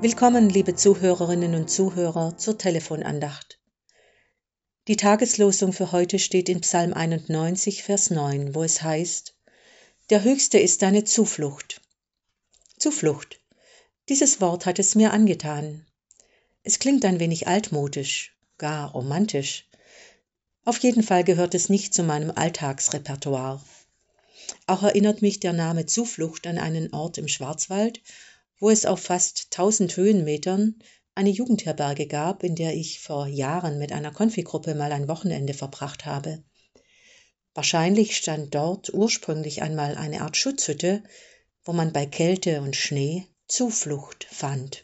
Willkommen, liebe Zuhörerinnen und Zuhörer, zur Telefonandacht. Die Tageslosung für heute steht in Psalm 91, Vers 9, wo es heißt, Der Höchste ist deine Zuflucht. Zuflucht. Dieses Wort hat es mir angetan. Es klingt ein wenig altmodisch, gar romantisch. Auf jeden Fall gehört es nicht zu meinem Alltagsrepertoire. Auch erinnert mich der Name Zuflucht an einen Ort im Schwarzwald, wo es auf fast 1000 Höhenmetern eine Jugendherberge gab, in der ich vor Jahren mit einer Konfigruppe mal ein Wochenende verbracht habe. Wahrscheinlich stand dort ursprünglich einmal eine Art Schutzhütte, wo man bei Kälte und Schnee Zuflucht fand.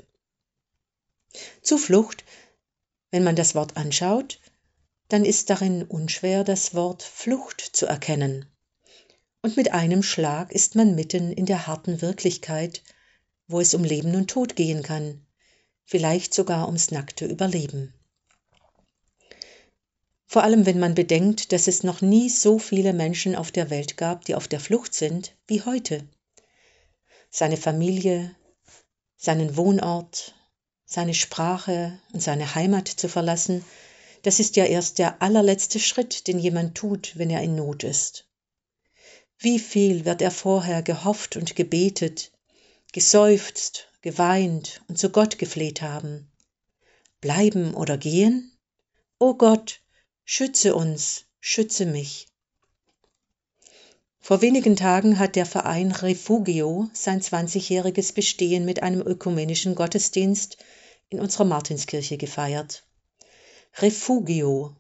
Zuflucht, wenn man das Wort anschaut, dann ist darin unschwer das Wort Flucht zu erkennen. Und mit einem Schlag ist man mitten in der harten Wirklichkeit wo es um Leben und Tod gehen kann, vielleicht sogar ums nackte Überleben. Vor allem wenn man bedenkt, dass es noch nie so viele Menschen auf der Welt gab, die auf der Flucht sind, wie heute. Seine Familie, seinen Wohnort, seine Sprache und seine Heimat zu verlassen, das ist ja erst der allerletzte Schritt, den jemand tut, wenn er in Not ist. Wie viel wird er vorher gehofft und gebetet, geseufzt, geweint und zu Gott gefleht haben. Bleiben oder gehen? O Gott, schütze uns, schütze mich. Vor wenigen Tagen hat der Verein Refugio sein 20-jähriges Bestehen mit einem ökumenischen Gottesdienst in unserer Martinskirche gefeiert. Refugio,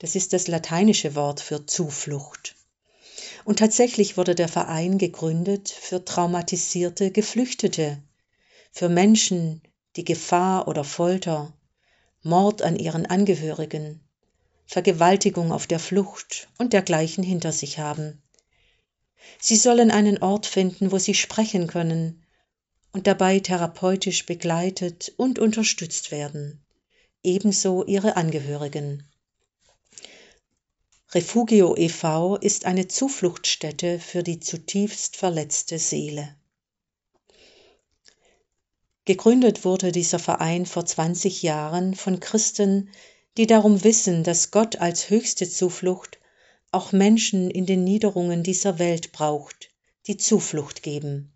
das ist das lateinische Wort für Zuflucht. Und tatsächlich wurde der Verein gegründet für traumatisierte Geflüchtete, für Menschen, die Gefahr oder Folter, Mord an ihren Angehörigen, Vergewaltigung auf der Flucht und dergleichen hinter sich haben. Sie sollen einen Ort finden, wo sie sprechen können und dabei therapeutisch begleitet und unterstützt werden, ebenso ihre Angehörigen. Refugio e.V. ist eine Zufluchtsstätte für die zutiefst verletzte Seele. Gegründet wurde dieser Verein vor 20 Jahren von Christen, die darum wissen, dass Gott als höchste Zuflucht auch Menschen in den Niederungen dieser Welt braucht, die Zuflucht geben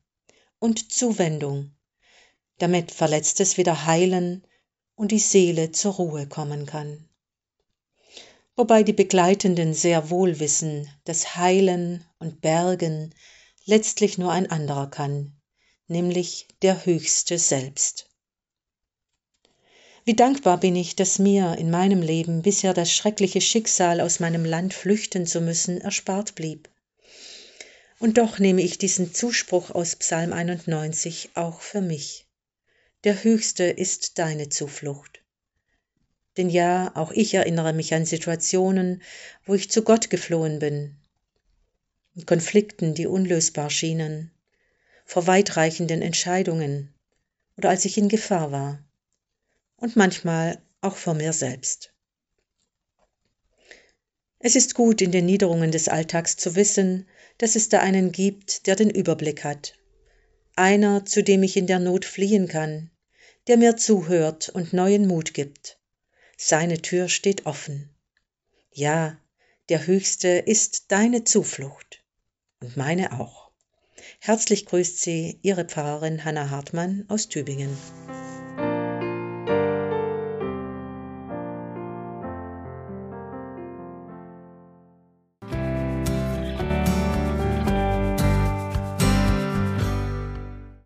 und Zuwendung, damit Verletztes wieder heilen und die Seele zur Ruhe kommen kann wobei die Begleitenden sehr wohl wissen, dass Heilen und Bergen letztlich nur ein anderer kann, nämlich der Höchste selbst. Wie dankbar bin ich, dass mir in meinem Leben bisher das schreckliche Schicksal, aus meinem Land flüchten zu müssen, erspart blieb. Und doch nehme ich diesen Zuspruch aus Psalm 91 auch für mich. Der Höchste ist deine Zuflucht. Denn ja, auch ich erinnere mich an Situationen, wo ich zu Gott geflohen bin, in Konflikten, die unlösbar schienen, vor weitreichenden Entscheidungen. Oder als ich in Gefahr war. Und manchmal auch vor mir selbst. Es ist gut, in den Niederungen des Alltags zu wissen, dass es da einen gibt, der den Überblick hat, einer, zu dem ich in der Not fliehen kann, der mir zuhört und neuen Mut gibt seine Tür steht offen. Ja, der Höchste ist deine Zuflucht und meine auch. Herzlich grüßt Sie Ihre Pfarrerin Hanna Hartmann aus Tübingen.